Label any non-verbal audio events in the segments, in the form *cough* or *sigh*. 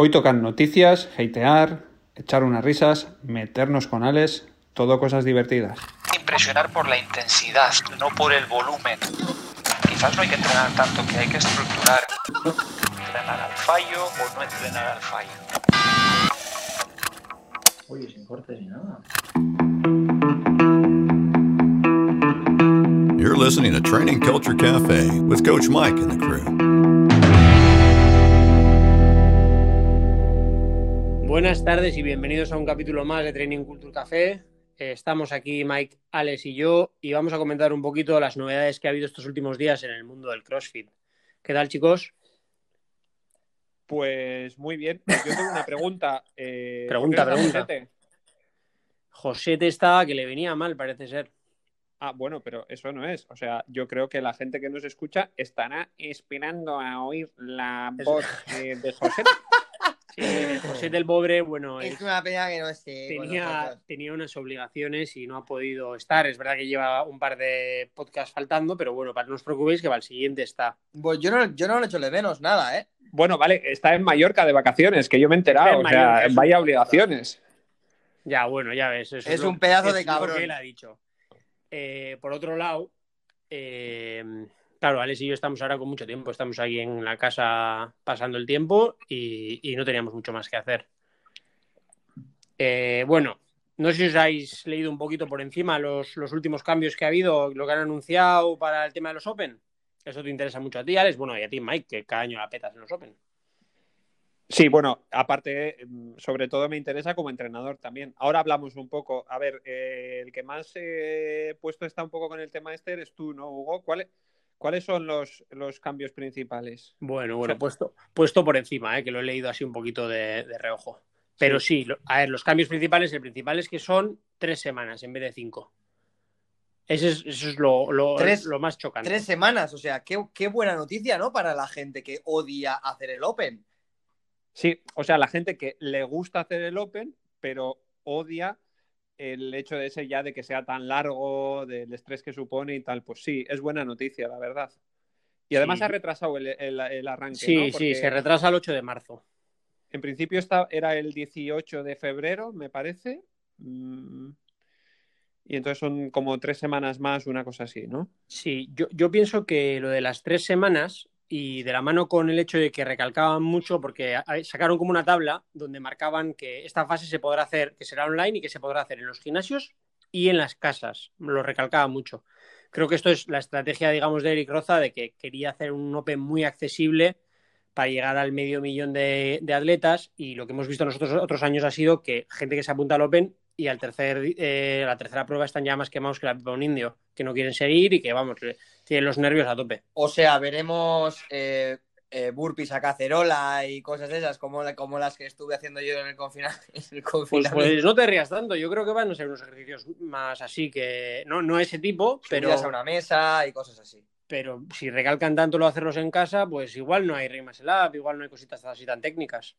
Hoy tocan noticias, hatear, echar unas risas, meternos con Alex, todo cosas divertidas. Impresionar por la intensidad, no por el volumen. Quizás no hay que entrenar tanto, que hay que estructurar. Entrenar al fallo o no entrenar al fallo. Oye, sin cortes ni nada. You're listening to Training Culture Cafe with Coach Mike and the crew. Buenas tardes y bienvenidos a un capítulo más de Training Culture Café. Eh, Estamos aquí Mike, Alex y yo y vamos a comentar un poquito las novedades que ha habido estos últimos días en el mundo del CrossFit. ¿Qué tal, chicos? Pues muy bien. Yo tengo una pregunta. eh, Pregunta, ¿por qué no está pregunta. Josete? José te estaba que le venía mal, parece ser. Ah, bueno, pero eso no es. O sea, yo creo que la gente que nos escucha estará esperando a oír la voz eh, de José. *laughs* Sí, José del Pobre, bueno, Es es- una pena que no esté tenía, unas obligaciones y no ha podido estar. Es verdad que lleva un par de podcasts faltando, pero bueno, no os preocupéis que para el siguiente está. Pues yo no, yo no le echo de menos nada, ¿eh? Bueno, vale, está en Mallorca de vacaciones, que yo me he enterado. En O sea, Mallorca, vaya obligaciones. Ya, bueno, ya ves. eso Es lo- un pedazo de es lo cabrón. que él ha dicho. Eh, por otro lado, eh, claro, Alex y yo estamos ahora con mucho tiempo. Estamos ahí en la casa pasando el tiempo y, no teníamos mucho más que hacer. Eh, bueno, no sé si os habéis leído un poquito por encima los, últimos cambios que ha habido, lo que han anunciado para el tema de los Open. Eso te interesa mucho a ti, Alex. Bueno, y a ti, Mike, que cada año la petas en los Open. Sí, bueno, aparte, mm, sobre todo me interesa como entrenador también. Ahora hablamos un poco. A ver, eh, el que más eh, puesto está un poco con el tema este eres tú, ¿no, Hugo? ¿Cuáles, cuáles son los, los cambios principales? Bueno, bueno, puesto, puesto por encima, eh, que lo he leído así un poquito de, de reojo. Pero sí, lo- a ver, los cambios principales, el principal es que son tres semanas en vez de cinco. Ese es, eso es lo, lo- Tres- lo más chocante. Tres semanas, o sea, qué, qué buena noticia, ¿no? Para la gente que odia hacer el Open. Sí, o sea, la gente que le gusta hacer el Open, pero odia el hecho de ese ya de que sea tan largo, del estrés que supone y tal. Pues sí, es buena noticia, la verdad. Y además Sí. ha retrasado el, el- el arranque. Sí, ¿no? sí, se retrasa el 8 de marzo. En principio esta, era el 18 de febrero, me parece. Mm, Y entonces son como tres semanas más, una cosa así, ¿no? Sí, yo, yo pienso que lo de las tres semanas y de la mano con el hecho de que recalcaban mucho, porque sacaron como una tabla donde marcaban que esta fase se podrá hacer, que será online y que se podrá hacer en los gimnasios y en las casas. Lo recalcaba mucho. Creo que esto es la estrategia, digamos, de Eric Roza, de que quería hacer un Open muy accesible para llegar al medio millón de, atletas y lo que hemos visto nosotros otros años ha sido que gente que se apunta al Open y al tercer, eh, la tercera prueba están ya más quemados que la pipa un indio, que no quieren seguir y que, vamos, tienen los nervios a tope. O sea, veremos eh, eh, burpees a cacerola y cosas de esas, como, como las que estuve haciendo yo en el, confina- *laughs* en el Pues, confinamiento. pues no te rías tanto, yo creo que van a ser unos ejercicios más así que, no, no ese tipo, pero, Subidas a una mesa y cosas así. pero si recalcan tanto lo de hacerlos en casa, pues igual no hay Muscle Up, igual no hay cositas así tan técnicas.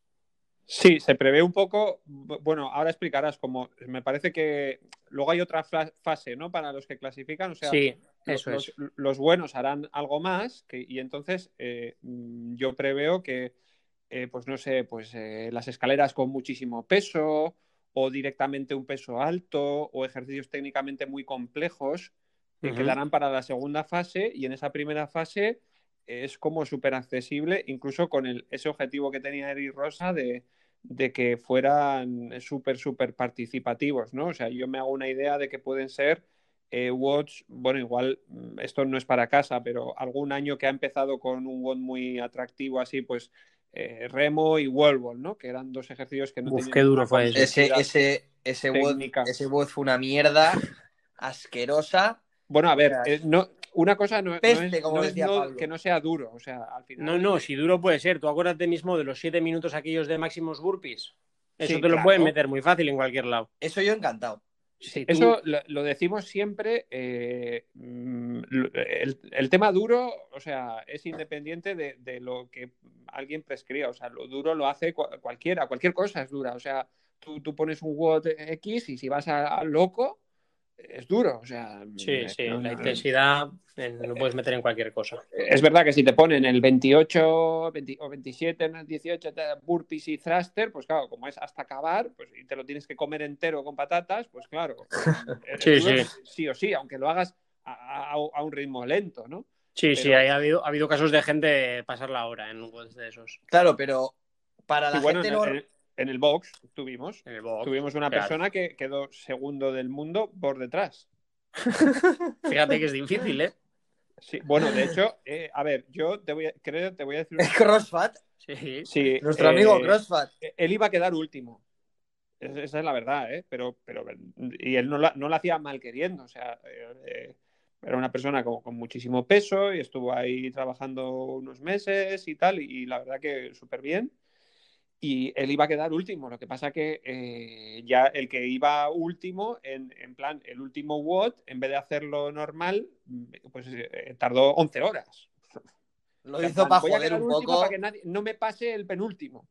Sí, se prevé un poco. bu- Bueno, ahora explicarás como me parece que luego hay otra fase, ¿no? Para los que clasifican. O sea, sí, eso los, es. los buenos harán algo más que- y entonces eh, mm, yo preveo que, eh, pues no sé, pues eh, las escaleras con muchísimo peso o directamente un peso alto o ejercicios técnicamente muy complejos Ujú. quedarán para la segunda fase y en esa primera fase es como súper accesible, incluso con el, ese objetivo que tenía Eric Rosa de, de que fueran súper, súper participativos, ¿no? O sea, yo me hago una idea de que pueden ser eh, WODs, bueno, igual mm, esto no es para casa, pero algún año que ha empezado con un WOD muy atractivo así, pues eh, remo y wall ball, ¿no? Que eran dos ejercicios que no Uf, qué duro fue eso. Ese, ese, ese, WOD, ese WOD fue una mierda asquerosa. Bueno, a ver, eh, no, una cosa no, es, como no es decía no- Pablo. que no sea duro, o sea, al final... No, no, si duro puede ser. Tú acuérdate mismo de los siete minutos aquellos de máximos burpees. Eso Sí, te lo claro. pueden meter muy fácil en cualquier lado. Eso yo encantado. Si tú- Eso lo, lo decimos siempre. eh, mm, el, el tema duro, o sea, es independiente de, de lo que alguien prescriba. O sea, lo duro lo hace cua- cualquiera, cualquier cosa es dura. O sea, tú, tú pones un WOD X y si vas a, a loco, es duro. O sea, Sí, sí, no- la no- intensidad eh, lo puedes meter en cualquier cosa. Es verdad que si te ponen el 28 20 o 27, en el 18, te- burpees y thruster, pues claro, como es hasta acabar, pues y te lo tienes que comer entero con patatas, pues claro. es *laughs* Sí, duro sí. sí o sí, aunque lo hagas a, a- a un ritmo lento, ¿no? Sí, sí, Pero- ha habido, ha habido casos de gente pasar la hora en un juego de esos. Claro, pero para la bueno, gente en, no... en- en el box tuvimos, En el box. tuvimos una claro. persona que quedó segundo del mundo por detrás. *laughs* Fíjate que es difícil, ¿eh? Sí, bueno, de hecho, eh, a ver, yo te voy a, creo, te voy a decir. una- Crossfat, Sí. Sí, nuestro eh, amigo Crossfat. Él iba a quedar último. Es- Esa es la verdad, ¿eh? Pero, pero y él no la, no la hacía mal queriendo. O sea, eh, eh, era una persona con, con muchísimo peso y estuvo ahí trabajando unos meses y tal, y, la verdad que súper bien. Y él iba a quedar último. Lo que pasa que eh, ya el que iba último, en, en plan, el último WOD, en vez de hacerlo normal, pues eh, tardó 11 horas. Lo O sea, hizo plan, para joder un poco. Para que nadie, no me pase el penúltimo.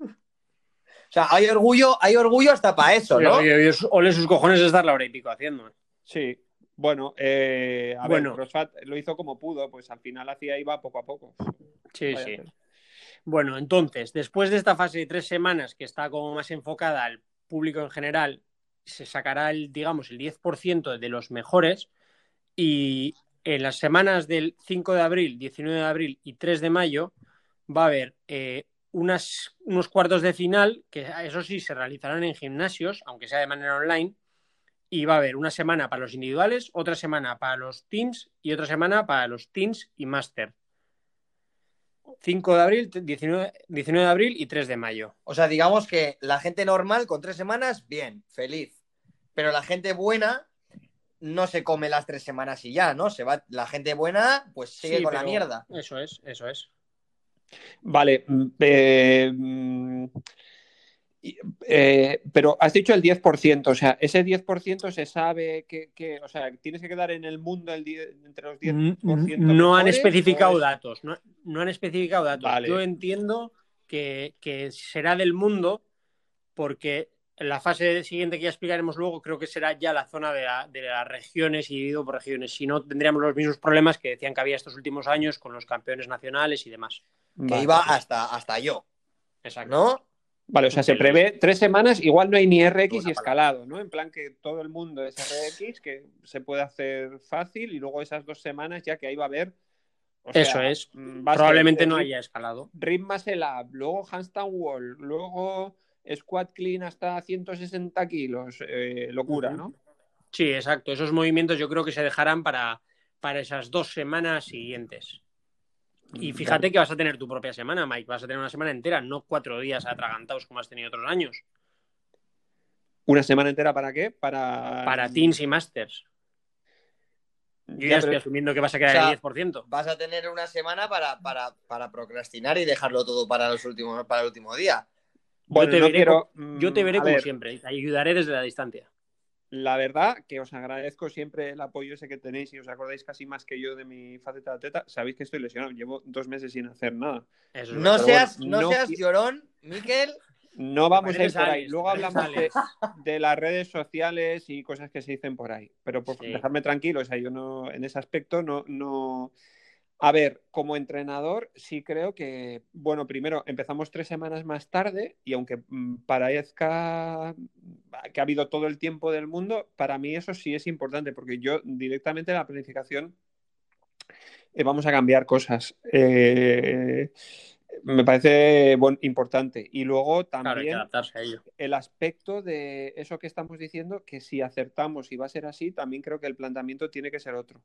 O sea, hay orgullo, hay orgullo hasta para eso, ¿no? Oye, oye, ole sus cojones estar la hora y pico haciendo. Sí, bueno, eh, a Bueno. ver, Crossfat lo hizo como pudo, pues al final hacía iba poco a poco. Sí, Vaya sí. Bueno, entonces, después de esta fase de tres semanas que está como más enfocada al público en general, se sacará el, digamos, el 10% de los mejores y en las semanas del 5 de abril, 19 de abril y 3 de mayo va a haber eh, unas, unos cuartos de final que eso sí se realizarán en gimnasios, aunque sea de manera online, y va a haber una semana para los individuales, otra semana para los teams y otra semana para los teams y máster. 5 de abril, 19, 19 de abril y 3 de mayo. O sea, digamos que la gente normal con tres semanas, bien, feliz. Pero la gente buena no se come las tres semanas y ya, ¿no? Se va, la gente buena, pues sigue Sí, con la mierda. Eso es, eso es. Vale, mm, eh, mm, eh, pero has dicho el 10%, o sea, ese 10% se sabe que, que- o sea, tienes que quedar en el mundo el entre los 10%. No han especificado es- datos, no, no han especificado datos. Vale. Yo entiendo que, que será del mundo porque en la fase siguiente que ya explicaremos luego creo que será ya la zona de, la- de las regiones y dividido por regiones. Si no, tendríamos los mismos problemas que decían que había estos últimos años con los campeones nacionales y demás. Que Vale. iba hasta, hasta yo, Exacto. ¿no? Vale, o sea, se prevé tres semanas, igual no hay ni RX y escalado, ¿no? En plan que todo el mundo es RX, que se puede hacer fácil, y luego esas dos semanas ya que ahí va a haber. o sea, Eso es. mm, Probablemente no haya escalado. Rim Muscle Up, luego handstand wall, luego squat clean hasta 160 kilos, eh, locura. ¿no? Sí, exacto. Esos movimientos yo creo que se dejarán para, para esas dos semanas siguientes. Y Mm, fíjate que vas a tener tu propia semana, Mike. Vas a tener una semana entera, no cuatro días atragantados como has tenido otros años. ¿Una semana entera para qué? Para. Para teens y masters. Yo ya, Ya, estoy pero- asumiendo que vas a quedar O sea, el 10%. Vas a tener una semana para, para, para procrastinar y dejarlo todo para los últimos, para el último día. Bueno, te no veré quiero, Yo te mm, veré a como ver, siempre. Te ayudaré desde la distancia. La verdad que os agradezco siempre el apoyo ese que tenéis y os acordáis casi más que yo de mi faceta de atleta. Sabéis que estoy lesionado, llevo dos meses sin hacer nada. Es No seas, bueno, no no seas llorón, Miquel. No vamos a ir por ahí. Luego hablamos de, de las redes sociales y cosas que se dicen por ahí. Pero por Sí. dejarme tranquilo, o sea, yo no, en ese aspecto no, no. A ver, como entrenador, sí creo que, bueno, primero empezamos tres semanas más tarde y aunque mm, parezca que ha habido todo el tiempo del mundo, para mí eso sí es importante porque yo directamente en la planificación eh, vamos a cambiar cosas. Eh, me parece bueno, importante. Y luego también adaptarse a ello. el aspecto de eso que estamos diciendo, que si acertamos y va a ser así, también creo que el planteamiento tiene que ser otro.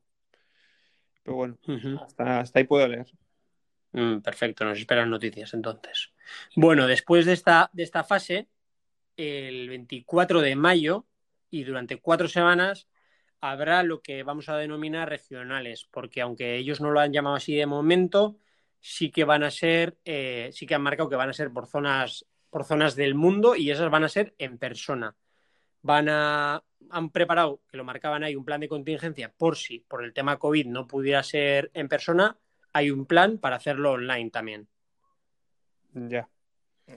Pero bueno, hasta ahí puedo leer. Mm, perfecto, nos esperan noticias entonces. Bueno, después de esta, de esta fase, el 24 de mayo y durante cuatro semanas habrá lo que vamos a denominar regionales, porque aunque ellos no lo han llamado así de momento, sí que van a ser, eh, sí que han marcado que van a ser por zonas, por zonas del mundo y esas van a ser en persona. Van a, han preparado, que lo marcaban ahí, un plan de contingencia por si por el tema COVID no pudiera ser en persona, hay un plan para hacerlo online también. Ya.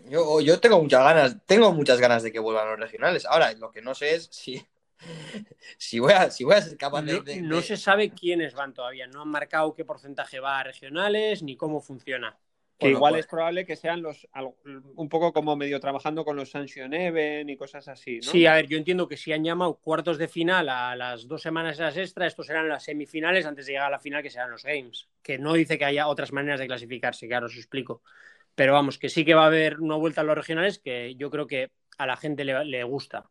Yo, yo tengo muchas ganas, tengo muchas ganas de que vuelvan los regionales. Ahora, lo que no sé es si, *laughs* si, voy a, si voy a ser capaz de. No, de- no de- se sabe quiénes van todavía, no han marcado qué porcentaje va a regionales ni cómo funciona. Que Bueno, igual pues- es probable que sean los al- un poco como medio trabajando con los Sanction Even y cosas así, ¿no? Sí, a ver, yo entiendo que si han llamado cuartos de final a las dos semanas esas extra, estos serán las semifinales antes de llegar a la final, que serán los Games. Que no dice que haya otras maneras de clasificarse, que ahora os explico. Pero vamos, que sí que va a haber una vuelta a los regionales que yo creo que a la gente le, le gusta.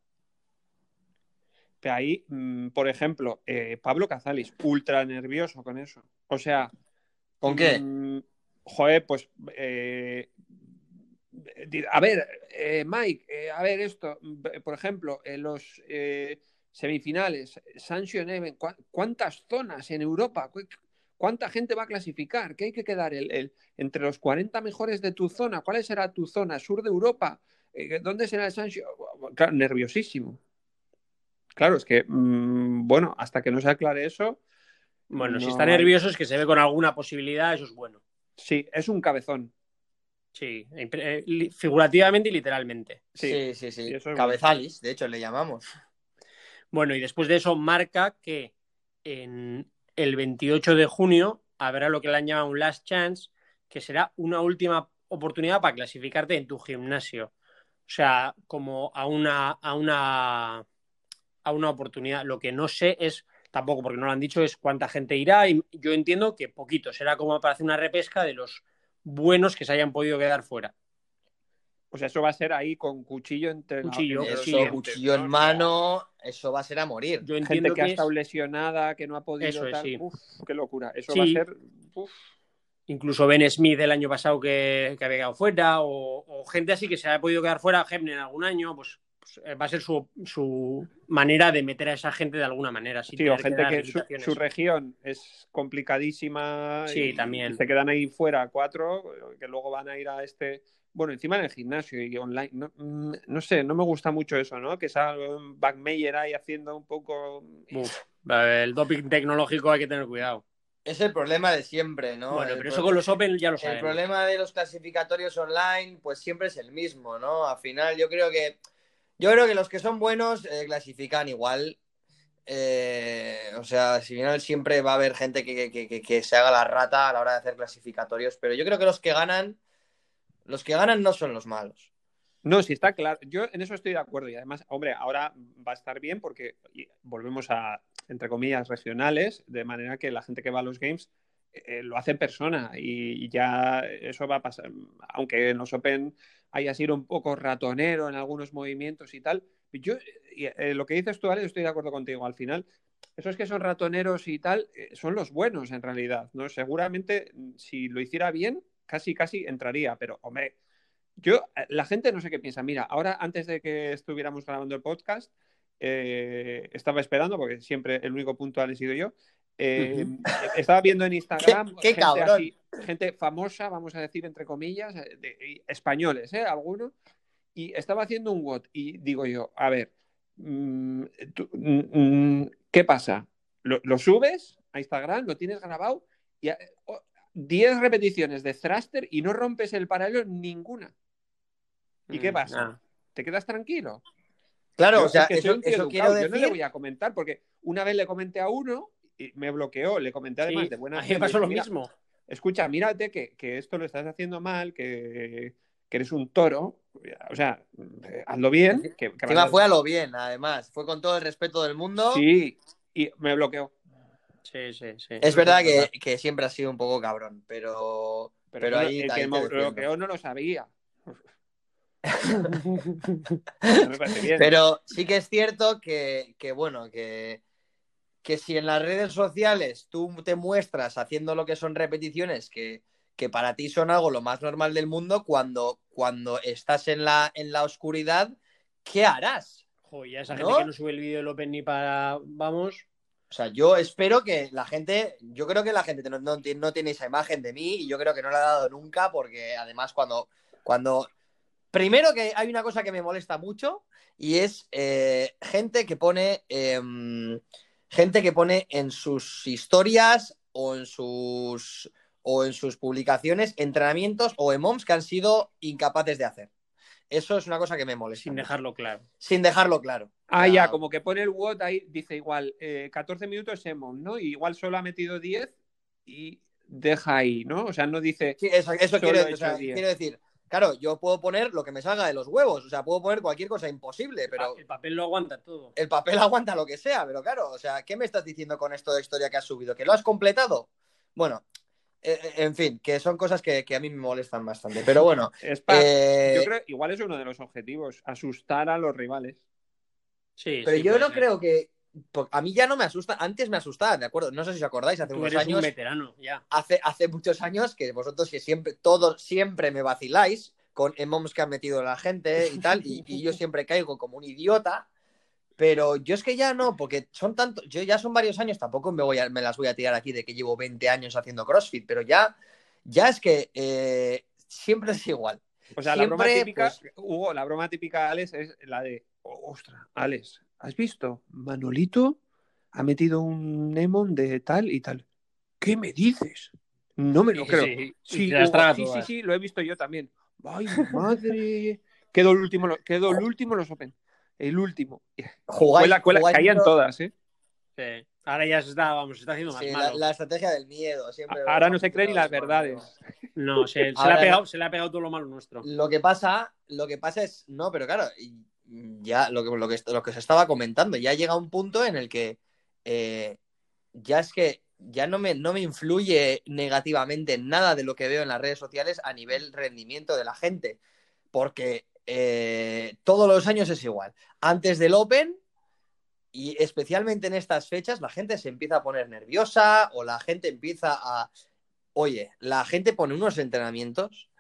Pero ahí, mm, por ejemplo, eh, Pablo Cazalis, ultra nervioso con eso. O sea, ¿Con qué? mm, joder, pues eh, a ver, eh, Mike, eh, a ver esto, por ejemplo, en los eh, semifinales, Sanction Even, ¿cu- ¿cuántas zonas en Europa? ¿Cu- ¿Cuánta gente va a clasificar? ¿Qué hay que quedar? El, el- entre los 40 mejores de tu zona, ¿cuál será tu zona? ¿Sur de Europa? Eh, ¿Dónde será el? Claro, nerviosísimo. Claro, es que, mm, bueno, hasta que no se aclare eso, Bueno, si No está hay- nervioso es que se ve con alguna posibilidad, eso es bueno. sí, es un cabezón. Sí, eh, figurativamente y literalmente. Sí, Sí, sí, es Cabezalis, de hecho, le llamamos. Bueno, y después de eso marca que en el 28 de junio habrá lo que le han llamado un last chance, que será una última oportunidad para clasificarte en tu gimnasio. O sea, como a una, a una, a una oportunidad. Lo que no sé es, tampoco porque no lo han dicho, es cuánta gente irá. Y yo entiendo que poquito. Será como para hacer una repesca de los buenos que se hayan podido quedar fuera. O sea, eso va a ser ahí con cuchillo entre Cuchillo, Eso, dientes, cuchillo ¿no? en mano, eso va a ser a morir. Yo Gente entiendo que ha estado es- lesionada, que no ha podido Eso es, tal. sí. Uf, qué locura. Eso Sí. va a ser. uf. incluso Ben Smith el año pasado que, que había quedado fuera, o, o gente así que se ha podido quedar fuera, Hebner algún año, pues, pues, eh, va a ser su, su manera de meter a esa gente de alguna manera. sin Sí, o gente que su, región es complicadísima. Sí, y también. Se quedan ahí fuera cuatro, que luego van a ir a este. Bueno, encima en el gimnasio y online. No, mm, no sé, no me gusta mucho eso, ¿no? Que salga un Backmeyer ahí haciendo un poco. Uf, el doping tecnológico hay que tener cuidado. Es el problema de siempre, ¿no? bueno, El pero eso con los Open ya lo El sabemos. problema de los clasificatorios online, pues siempre es el mismo, ¿no? Al final, yo creo que yo creo que los que son buenos eh, clasifican igual. Eh, o sea, al final siempre va a haber gente que, que- que- que se haga la rata a la hora de hacer clasificatorios, pero yo creo que los que ganan, los que ganan no son los malos. No, sí está claro. Yo en eso estoy de acuerdo. Y además, hombre, ahora va a estar bien porque volvemos a, entre comillas, regionales, de manera que la gente que va a los games eh, lo hace en persona y, ya eso va a pasar. Aunque en los Open haya sido un poco ratonero en algunos movimientos y tal. Yo, eh, lo que dices tú, Ale, estoy de acuerdo contigo. Al final, esos que son ratoneros y tal, eh, son los buenos en realidad, ¿no? Seguramente, si lo hiciera bien, casi, casi entraría, pero, hombre. Yo, eh, la gente no sé qué piensa. Mira, ahora antes de que estuviéramos grabando el podcast, eh, estaba esperando, porque siempre el único puntual he sido yo. eh, *laughs* Estaba viendo en Instagram Qué- qué gente, cabrón. así, gente famosa, vamos a decir entre comillas, de- españoles, ¿eh? Algunos. Y estaba haciendo un WOT y digo yo, a ver, mm, tú- mm, mm, ¿qué pasa? ¿Lo, lo subes a Instagram, lo tienes grabado y a- o- 10 repeticiones de thruster y no rompes el paralelo ninguna. ¿Y qué Mm, pasa? nada. ¿Te quedas tranquilo? Claro, Yo o sea, es que eso, quiero Yo no le decir. voy a comentar porque una vez le comenté a uno y me bloqueó. Le comenté además Sí, de buena a mí me pasó lo "Mira, mismo. Escucha, mírate que, que esto lo estás haciendo mal, que, que eres un toro. O sea, eh, hazlo bien. Que, que fue a lo bien, además. Fue con todo el respeto del mundo. Sí, y me bloqueó. Sí, sí, sí. Es verdad que, que siempre ha sido un poco cabrón, pero, Pero, ahí, el ahí que defiendo. bloqueó no lo sabía. No *laughs* me parece bien. Pero sí que es cierto que, que, bueno, que, que si en las redes sociales tú te muestras haciendo lo que son repeticiones que, que para ti son algo lo más normal del mundo, cuando, cuando estás en la, en la oscuridad, ¿qué harás? Joder, esa ¿No? gente que no sube el vídeo del Open ni para. Vamos. O sea, yo espero que la gente, yo creo que la gente no, tiene esa imagen de mí y yo creo que no la ha dado nunca porque además cuando, cuando... Primero que hay una cosa que me molesta mucho y es eh, gente que pone... em, gente que pone en sus historias o en sus, o en sus publicaciones entrenamientos o emoms que han sido incapaces de hacer. Eso es una cosa que me molesta. Sin dejarlo claro. Sin dejarlo claro. Ah, ya, como que pone el WOT ahí, dice igual, eh, 14 minutos Emon, ¿no? Y igual solo ha metido 10 y deja ahí, ¿no? O sea, no dice. Sí, eso, eso Solo quiero, he o sea, hecho 10. quiero decir, claro, yo puedo poner lo que me salga de los huevos, o sea, puedo poner cualquier cosa imposible, pero El papel lo aguanta todo. el papel *laughs* aguanta lo que sea, pero claro, o sea, ¿qué me estás diciendo con esto de historia que has subido? ¿Que lo has completado? Bueno, en fin, que son cosas que, que a mí me molestan bastante, *laughs* pero bueno, Es eh, Yo creo igual es uno de los objetivos, asustar a los rivales. Sí, pero sí, yo no ser. creo que... A mí ya no me asusta, antes me asustaba, ¿de acuerdo? No sé si os acordáis, hace Tú unos eres un años... veterano, ya. hace, hace muchos años que vosotros que siempre, todos siempre me vaciláis con emoms que han metido la gente y tal, y, y yo siempre caigo como un idiota, pero yo es que ya no, porque son tantos, yo ya son varios años, tampoco me, voy a- me las voy a tirar aquí de que llevo 20 años haciendo CrossFit, pero ya, ya es que eh, siempre es igual. O sea, la broma típica, pues- Hugo, la broma típica, Alex, es la de, "Oh, ostras, Alex, ¿has visto? Manolito ha metido un Emon de tal y tal. ¿Qué me dices? No me lo Sí, creo. sí, Sí, Hugo, sí, sí, todas. sí, lo he visto yo también. Ay, madre. Quedó el último, quedó el último los Open. El último. Jugáis, Cuela, cuela, jugáis caían todas, ¿eh? Sí. Ahora ya se está, vamos, se está haciendo más sí, la, malo. la estrategia del miedo. Siempre Ahora no se creen ni las verdades. No, se, *laughs* se le ha no. pegado, se le ha pegado todo lo malo nuestro. Lo que pasa, lo que pasa es, no, pero claro, ya lo que, lo que, lo que se estaba comentando, ya llega un punto en el que eh, ya es que ya no me, no me influye negativamente nada de lo que veo en las redes sociales a nivel rendimiento de la gente, porque eh, todos los años es igual. Antes del Open y especialmente en estas fechas, la gente se empieza a poner nerviosa o la gente empieza a... Oye, la gente pone unos entrenamientos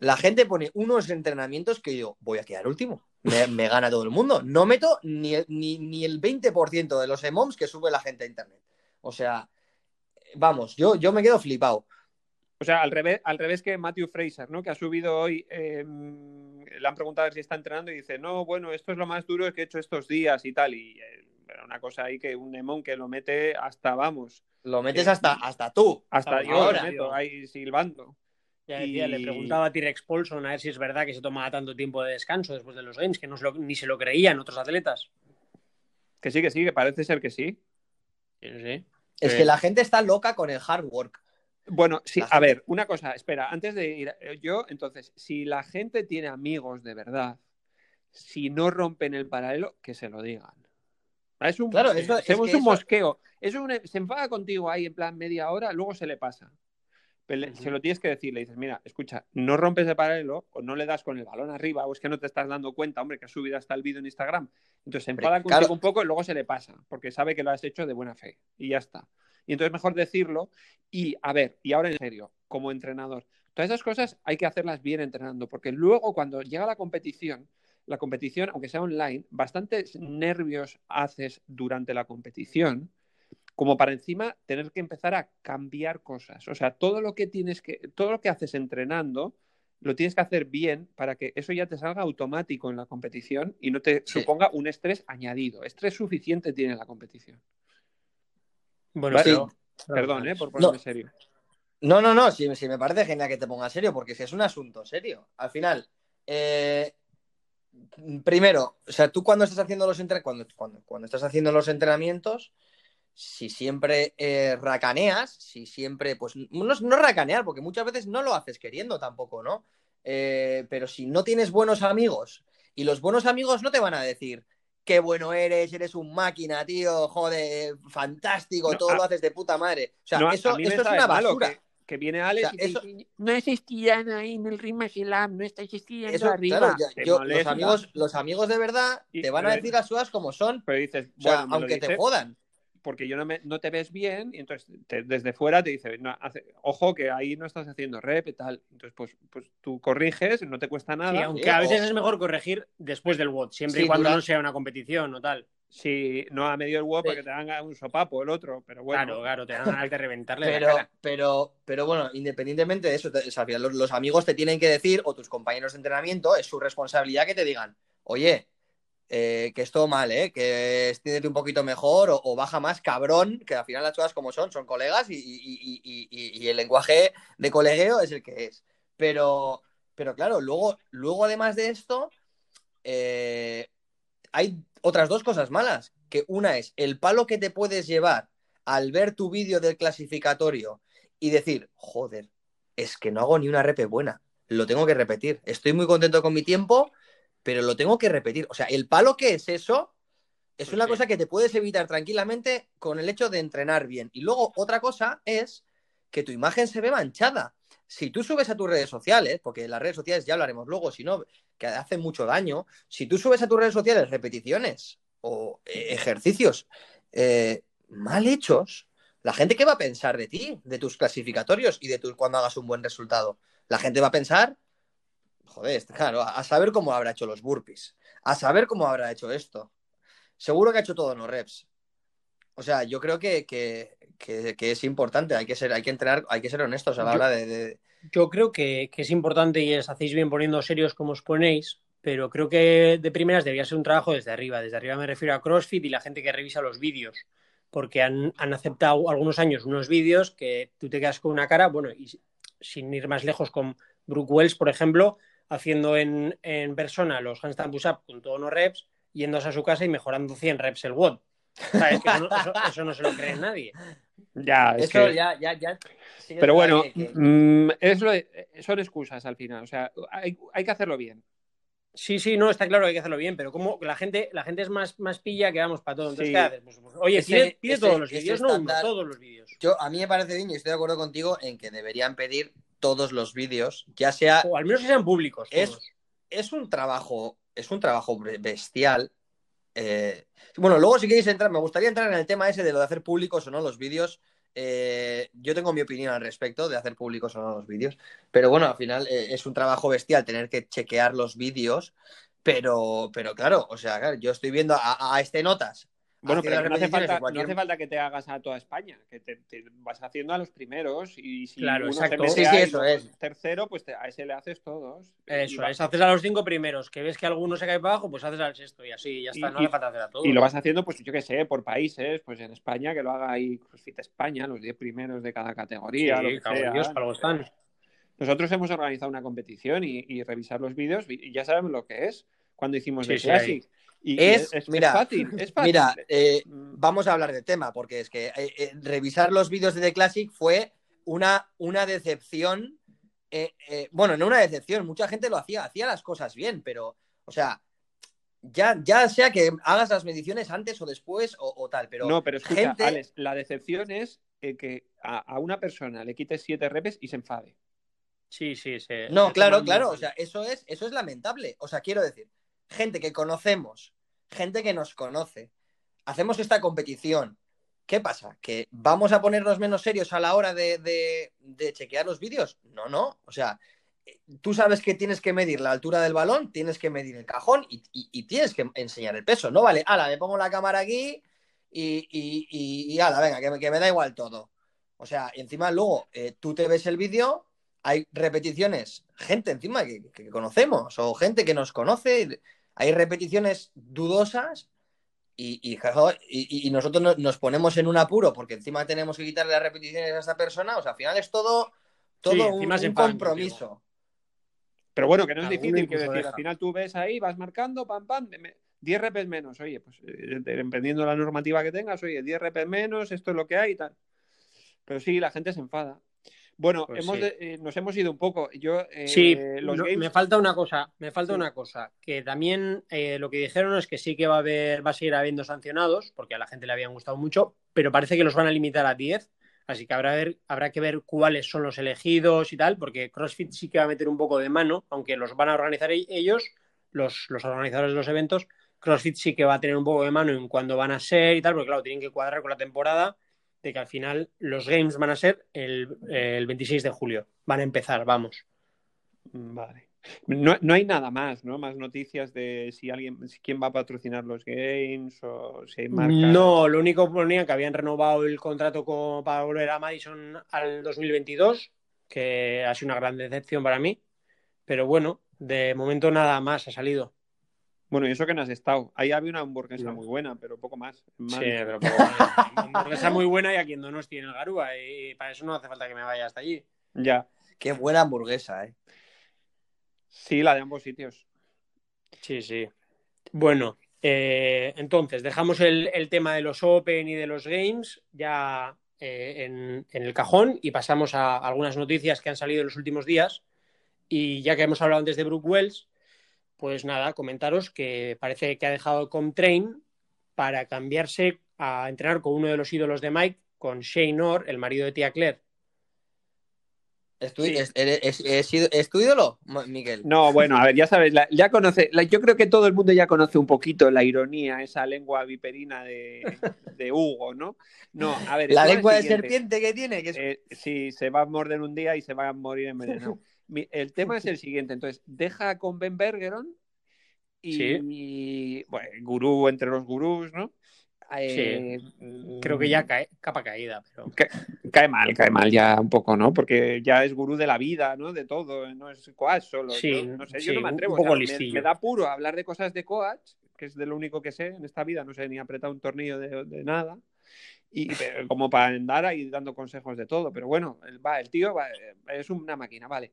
la gente pone unos entrenamientos que yo voy a quedar último. Me, gana todo el mundo. No meto ni, ni, ni el 20% de los emoms que sube la gente a internet. O sea, vamos, yo, yo me quedo flipado. O sea, al revés, al revés que Matthew Fraser, ¿no? Que ha subido hoy, eh, le han preguntado a ver si está entrenando y dice, no, bueno, esto es lo más duro que he hecho estos días y tal. Y eh, una cosa ahí que un Emon que lo mete hasta, vamos, Lo metes Sí. hasta, hasta tú. hasta Hasta yo ahora, lo meto tío. ahí silbando. Ya decía, Y- le preguntaba a T-Rex Paulson a ver si es verdad que se tomaba tanto tiempo de descanso después de los games, que no se lo- ni se lo creían otros atletas. Que sí, que sí, que parece ser que sí. Sí, sí. Es Sí. que la gente está loca con el hard work. Bueno, sí, a ver, una cosa, espera, antes de ir, eh, yo, entonces, si la gente tiene amigos de verdad, si no rompen el paralelo, que se lo digan. Es un, Claro, eso- es hacemos que un eso- mosqueo. Es un- se enfada contigo ahí en plan media hora, luego se le pasa. Pero le- Ujú. Se lo tienes que decir, le dices, mira, escucha, no rompes el paralelo o no le das con el balón arriba o es que no te estás dando cuenta, hombre, que has subido hasta el vídeo en Instagram. Entonces se enfada claro. contigo un poco y luego se le pasa, porque sabe que lo has hecho de buena fe y ya está. Y entonces mejor decirlo y, a ver, y ahora en serio, como entrenador, todas esas cosas hay que hacerlas bien entrenando, porque luego cuando llega la competición, la competición, aunque sea online, bastantes nervios haces durante la competición como para encima tener que empezar a cambiar cosas. O sea, todo lo que tienes que, todo lo que haces entrenando, lo tienes que hacer bien para que eso ya te salga automático en la competición y no te Sí. suponga un estrés añadido. Estrés suficiente tiene la competición. Bueno, Vale. pero- Perdón, ¿eh? Por ponerme No. serio. No, no, no, si, si me parece genial que te pongas serio, porque si es un asunto serio. Al final, eh, primero, o sea, tú cuando estás haciendo los entre- cuando, cuando, cuando estás haciendo los entrenamientos, si siempre eh, racaneas, si siempre, pues no, no racanear, porque muchas veces no lo haces queriendo tampoco, ¿no? Eh, pero si no tienes buenos amigos, y los buenos amigos no te van a decir, qué bueno eres, eres un máquina, tío, joder, fantástico, No, todo a- lo haces de puta madre. O sea, No, eso, eso es una basura. que, que viene Alex O sea, y eso- dice, no estirando ahí en el ritmo no estáis estirando Eso, arriba. claro, ya- Te yo- los, amigos, los amigos de verdad Y- te van a decir las cosas como son. Pero dices, O sea, bueno, me lo aunque te jodan. Porque yo no, me- no te ves bien y entonces te- desde fuera te dice, no, hace- ojo que ahí no estás haciendo rep y tal. Entonces, pues, pues tú corriges, no te cuesta nada. Sí, aunque sí, a o- veces es mejor corregir después del WOD, siempre Sí, y cuando dura- no sea una competición o tal. Si no a medio el huevo Sí. para que te hagan un sopapo el otro, pero bueno. Claro, claro, te dan ganas de reventarle la Pero, cara. pero, pero bueno, independientemente de eso, te- o sea, al final los, los amigos te tienen que decir, o tus compañeros de entrenamiento, es su responsabilidad que te digan, oye, eh, que esto mal, ¿eh? que estíndete un poquito mejor o, baja más, cabrón, que al final las cosas como son, son colegas y el lenguaje de colegueo es el que es. Pero, pero claro, luego, luego además de esto, eh, hay otras dos cosas malas. Que una es el palo que te puedes llevar al ver tu vídeo del clasificatorio y decir, joder, es que no hago ni una repe buena, lo tengo que repetir. Estoy muy contento con mi tiempo, pero lo tengo que repetir. O sea, el palo que es eso es una cosa que te puedes evitar tranquilamente con el hecho de entrenar bien. Y luego otra cosa es que tu imagen se ve manchada. Si tú subes a tus redes sociales, porque las redes sociales ya hablaremos luego, si no, que hacen mucho daño, si tú subes a tus redes sociales repeticiones o eh, ejercicios eh, mal hechos, la gente qué va a pensar de ti, de tus clasificatorios y de tu, cuando hagas un buen resultado. La gente va a pensar, joder, claro, a, a saber cómo habrá hecho los burpees, a saber cómo habrá hecho esto. Seguro que ha hecho todo en los reps. O sea, yo creo que, que, que- que es importante, hay que ser, hay que entrenar, hay que ser honestos a la Yo- hora de, de- Yo creo que, que es importante y os hacéis bien poniendo serios como os ponéis, pero creo que de primeras debería ser un trabajo desde arriba. Desde arriba me refiero a CrossFit y la gente que revisa los vídeos, porque han, han aceptado algunos años unos vídeos que tú te quedas con una cara, bueno, y si- sin ir más lejos con Brooke Wells, por ejemplo, haciendo en, en persona los handstand push-up con todos los reps, yéndose a su casa y mejorando 100 reps el WOD. ¿Sabes? Que eso, no, eso- eso no se lo cree nadie. Ya, es Eso que- ya, ya, ya. sí Pero bueno, que- que- mm, es lo de- son excusas al final. O sea, hay, hay que hacerlo bien. Sí, sí, no, está claro que hay que hacerlo bien, pero como la gente, la gente es más, más pilla que vamos para todo. Entonces, Sí. ¿qué haces? Pues, pues, oye, Ese- pide, pide ese- todos los vídeos, no uno, todos los vídeos. Yo, a mí me parece bien y estoy de acuerdo contigo en que deberían pedir todos los vídeos, ya sea O al menos que sean públicos. Es- todos. es un trabajo, es un trabajo be- bestial. Eh, bueno, luego si queréis entrar, me gustaría entrar en el tema ese de lo de hacer públicos o no los vídeos. Eh, yo tengo mi opinión al respecto de hacer públicos o no los vídeos, pero bueno, al final eh, es un trabajo bestial tener que chequear los vídeos, pero, pero claro, o sea, yo estoy viendo a este notas. Bueno, pero no hace, falta, no hace falta que te hagas a toda España, que te, te vas haciendo a los primeros y si Claro, uno exacto. se mete Sí, sí, eso luego es. tercero, pues te- a ese le haces todos. Eso es, haces a los cinco primeros, que ves que alguno se cae para abajo, pues haces al sexto y así, ya está, Y- no y- hace falta hacer a todos. Y lo vas haciendo, pues yo qué sé, por países, pues en España, que lo haga ahí CrossFit España, los 10 primeros de cada Sí, categoría. lo que sea, Dios, para están. Nosotros hemos organizado una competición y, y revisar los vídeos y, ya sabemos lo que es cuando hicimos Sí, de sí, Classic. Y, y Es- mira, fácil, es *laughs* fácil. Mira, eh, Mm, vamos a hablar del tema, porque es que eh, eh, revisar los vídeos de The Classic fue una, una decepción. eh, eh, bueno, no una decepción, mucha gente lo hacía, hacía las cosas bien, pero, o sea, ya, ya sea que hagas las mediciones antes o después o, o tal, pero no, pero escucha, gente- Alex, la decepción es eh, que a, a una persona le quites siete repes y se enfade. Sí, sí, sí. No, claro, claro, o sea, eso es, eso es lamentable. O sea, quiero decir, gente que conocemos, gente que nos conoce, hacemos esta competición. ¿Qué pasa? ¿Que vamos a ponernos menos serios a la hora de, chequear los vídeos? No, no. O sea, tú sabes que tienes que medir la altura del balón, tienes que medir el cajón y, tienes que enseñar el peso. No vale, ala, me pongo la cámara aquí y, y, ala, venga, que me, da igual todo. O sea, encima luego eh, tú te ves el vídeo, hay repeticiones, gente encima que conocemos o gente que nos conoce, hay repeticiones dudosas y, y, jo, y- y nosotros no- nos ponemos en un apuro porque encima tenemos que quitarle las repeticiones a esta persona. O sea, al final es todo, todo Sí, un, compromiso. Pero bueno, que no es difícil, quiero decir, al final tú ves ahí, vas marcando, pam, pam, me- 10 repes menos, oye, pues eh, dependiendo de la normativa que tengas, oye, 10 repes menos, esto es lo que hay y tal. Pero sí, la gente se enfada. Bueno, Pues hemos sí. eh, nos hemos ido un poco. Yo, eh, Sí, los no, games- me falta una cosa, me falta Sí. una cosa, que también eh, lo que dijeron es que sí que va a haber, va a seguir habiendo sancionados, porque a la gente le habían gustado mucho, pero parece que los van a limitar a 10, así que habrá, ver- habrá que ver cuáles son los elegidos y tal, porque CrossFit sí que va a meter un poco de mano, aunque los van a organizar e- ellos, los, los organizadores de los eventos, CrossFit sí que va a tener un poco de mano en cuándo van a ser y tal, porque claro, tienen que cuadrar con la temporada de que al final los games van a ser el, el 26 de julio, van a empezar, vamos. Mm, Vale. No, no hay nada más, ¿no? Más noticias de si alguien, si quién va a patrocinar los games o si hay marcas. No, lo único ponía que habían renovado el contrato con- para volver a Madison al 2022, que ha sido una gran decepción para mí. Pero bueno, de momento nada más ha salido. Bueno, y eso que no has estado. Ahí había una hamburguesa No. muy buena, pero poco más. En Sí, pero poco más. *laughs* Una hamburguesa muy buena y aquí en Donosti tiene el Garúa. Y para eso no hace falta que me vaya hasta allí. Ya. Qué buena hamburguesa, ¿eh? Sí, la de ambos sitios. Sí, sí. Bueno, eh, entonces, dejamos el, el tema de los Open y de los Games ya eh, en, en el cajón y pasamos a algunas noticias que han salido en los últimos días. Y ya que hemos hablado antes de Brooke Wells, pues nada, comentaros que parece que ha dejado Comtrain para cambiarse a entrenar con uno de los ídolos de Mike, con Shane Orr, el marido de tía Claire. ¿Es tu, Sí. es- eres- es- es- es tu ídolo, Miguel? No, bueno, a ver, ya sabes, la- ya conoce, la- yo creo que todo el mundo ya conoce un poquito la ironía, esa lengua viperina de, de Hugo, ¿no? No, a ver, La lengua de serpiente que tiene, que es Eh, sí, se va a morder un día y se va a morir envenenado. El tema es el siguiente, entonces, deja con Ben Bergeron y, bueno, gurú entre los gurús, ¿no? Eh, Creo que ya cae, capa caída, pero Cae mal, cae mal ya un poco, ¿no? Porque ya es gurú de la vida, ¿no? De todo, no es coach solo. Sí, yo, no sé, sí, yo no me un atrevo. poco o sea, me- listillo. me, da puro hablar de cosas de coach, que es de lo único que sé en esta vida, no sé ni apretar un tornillo de, de nada. Y pero como para andar ahí dando consejos de todo, pero bueno, el, va, el tío va, eh, es una máquina, vale.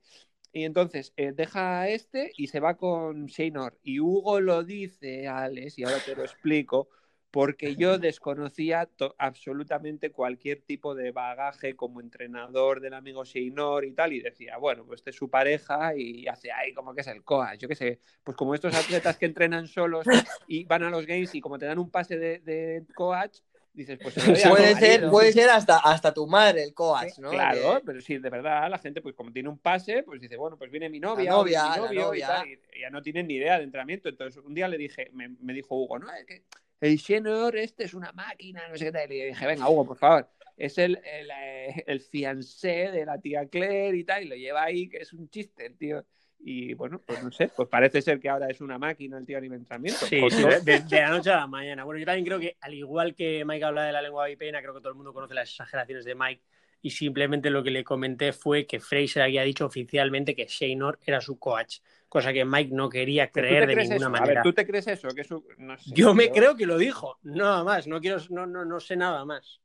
Y entonces eh, deja a este y se va con Shaynor. Y Hugo lo dice, Alex, y ahora te lo explico, porque yo *laughs* desconocía absolutamente cualquier tipo de bagaje como entrenador del amigo Shaynor y tal, y decía, bueno, pues este es su pareja y hace ahí como que es el coach, yo qué sé, pues como estos atletas que entrenan solos *laughs* y van a los games y como te dan un pase de, de coach, dices, pues *laughs* puede ser, puede ser hasta, hasta tu madre el coach, ¿no? Claro, Que- pero sí, de verdad, la gente, pues como tiene un pase, pues dice, bueno, pues viene mi novia, La novia, mi la novio novia. y tal, y ya no tienen ni idea de entrenamiento. Entonces, un día le dije, me, me dijo Hugo, no, es que el senior este es una máquina, no sé qué tal. Y le dije, venga, Hugo, por favor, es el, el, eh, el fiancé de la tía Claire y tal, y lo lleva ahí, que es un chiste, tío. Y bueno, pues no sé, pues parece ser que ahora es una máquina el tío de entrenamiento. Sí, de, de- la noche a la mañana. Bueno, yo también creo que, al igual que Mike habla de la lengua vipena, creo que todo el mundo conoce las exageraciones de Mike. Y simplemente lo que le comenté fue que Fraser había dicho oficialmente que Shaynor era su coach, cosa que Mike no quería ¿Pero tú creer de ninguna eso? A manera. ver, ¿tú te crees eso? Que no sé, Yo me yo- creo que lo dijo, nada más. No quiero, no, no, no sé nada más.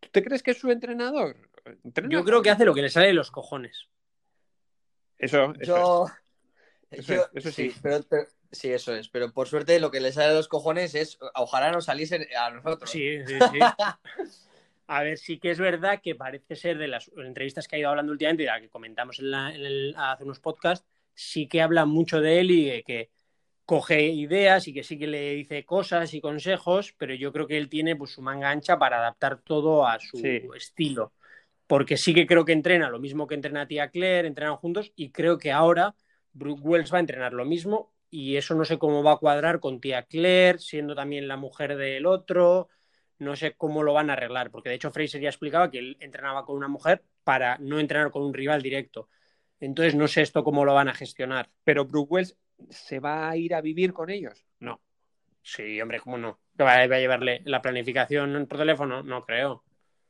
¿Tú te crees que es su entrenador? ¿Entrena Yo creo que hace lo que le sale de los cojones. Eso, eso es. Yo, Eso yo- es, eso sí. pero, pero- sí, eso es. Pero por suerte lo que le sale a los cojones es, ojalá nos saliese a nosotros. Sí, sí, *laughs* sí. A ver, sí que es verdad que parece ser de las entrevistas que ha ido hablando últimamente y de la que comentamos en la- en el- hace unos podcasts, sí que habla mucho de él y de que coge ideas y que sí que le dice cosas y consejos, pero yo creo que él tiene pues su manga ancha para adaptar todo a su Sí. estilo. Porque sí que creo que entrena lo mismo que entrena tía Claire, entrenan juntos y creo que ahora Brooke Wells va a entrenar lo mismo y eso no sé cómo va a cuadrar con tía Claire, siendo también la mujer del otro, no sé cómo lo van a arreglar, porque de hecho Fraser ya explicaba que él entrenaba con una mujer para no entrenar con un rival directo. Entonces no sé esto cómo lo van a gestionar. Pero Brooke Wells se va a ir a vivir con ellos. No. Sí, hombre, ¿cómo no? ¿Que ¿Va a va a llevarle la planificación por teléfono? No creo.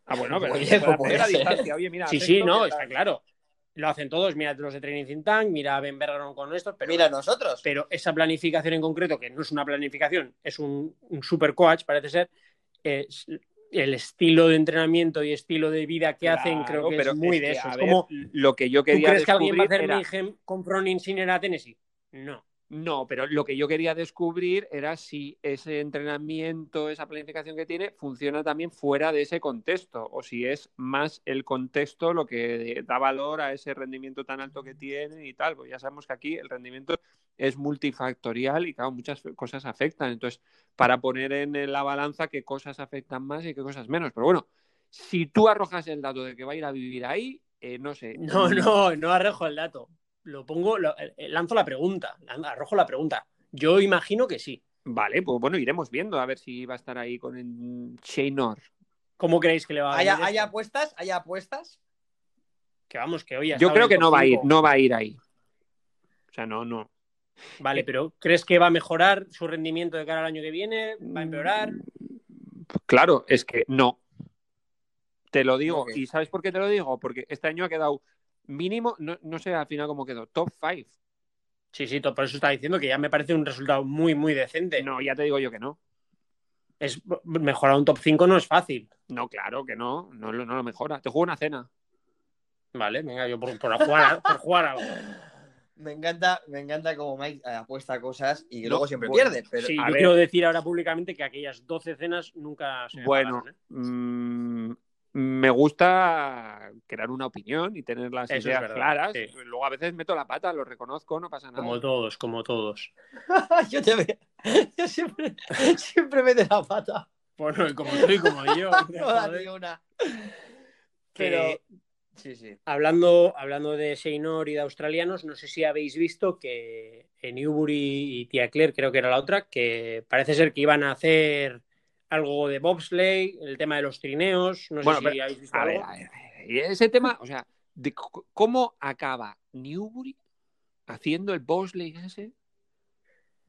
Ah, bueno, pero Oye, se puede hacer a distancia. Oye, mira, Sí, sí, no, que está claro. Lo hacen todos, mira los de Training Think Tank, mira a Ben Bergeron con esto, pero, Mira nosotros. pero esa planificación en concreto, que no es una planificación, es un, un super coach, parece ser, es el estilo de entrenamiento y estilo de vida que hacen, creo que pero es muy es de eso. Es como, lo que yo ¿tú quería crees que alguien va a hacer era- Mayhem con Froning sin ir a Tennessee? No. No, pero lo que yo quería descubrir era si ese entrenamiento, esa planificación que tiene, funciona también fuera de ese contexto, o si es más el contexto lo que da valor a ese rendimiento tan alto que tiene y tal. Pues ya sabemos que aquí el rendimiento es multifactorial y claro, muchas cosas afectan. Entonces, para poner en la balanza qué cosas afectan más y qué cosas menos. Pero bueno, si tú arrojas el dato de que va a ir a vivir ahí, eh, no sé. No, no, no arrojo el dato. Lo pongo, lo- eh, lanzo la pregunta, arrojo la pregunta. Yo imagino que sí. Vale, pues bueno, iremos viendo a ver si va a estar ahí con el Shaynor. ¿Cómo creéis que le va a ¿Hay, venir hay apuestas? ¿Hay apuestas? Que vamos, que hoy ha Yo creo que no va a ir, no va a ir ahí. O sea, no, no. Vale, Eh, pero ¿crees que va a mejorar su rendimiento de cara al año que viene? ¿Va a empeorar? Claro, es que no. Te lo digo. ¿Y sabes por qué te lo digo? Porque este año ha quedado mínimo, no, no sé al final cómo quedó, top 5. Sí, sí, por eso está diciendo que ya me parece un resultado muy, muy decente. No, ya te digo yo que no. Es, mejorar un top 5 no es fácil. No, claro que no. No, lo- no lo mejora. Te juego una cena. Vale, venga, yo por, por jugar, por jugar algo. *laughs* Me encanta, me encanta como Mike apuesta cosas y que No, luego siempre bueno, pierde. Pero Sí, a yo ver. quiero decir ahora públicamente que aquellas 12 cenas nunca se Bueno, pagaron, ¿eh? mm, me gusta crear una opinión y tener las Eso es ideas verdad, claras. sí. Luego a veces meto la pata, lo reconozco, no pasa nada. Como todos, como todos. *laughs* yo te veo. *laughs* Yo siempre, siempre me de la pata. Bueno, como tú y como yo. *laughs* Que- Pero. Sí, sí. Hablando, hablando de Seinor y de australianos, no sé si habéis visto que en Newbury y Tia Claire, creo que era la otra, que parece ser que iban a hacer algo de bobsleigh, el tema de los trineos, no sé si habéis visto A ver, algo. a ver, a ver. Y ese tema, o sea, de cómo acaba Newbury haciendo el bobsleigh ese,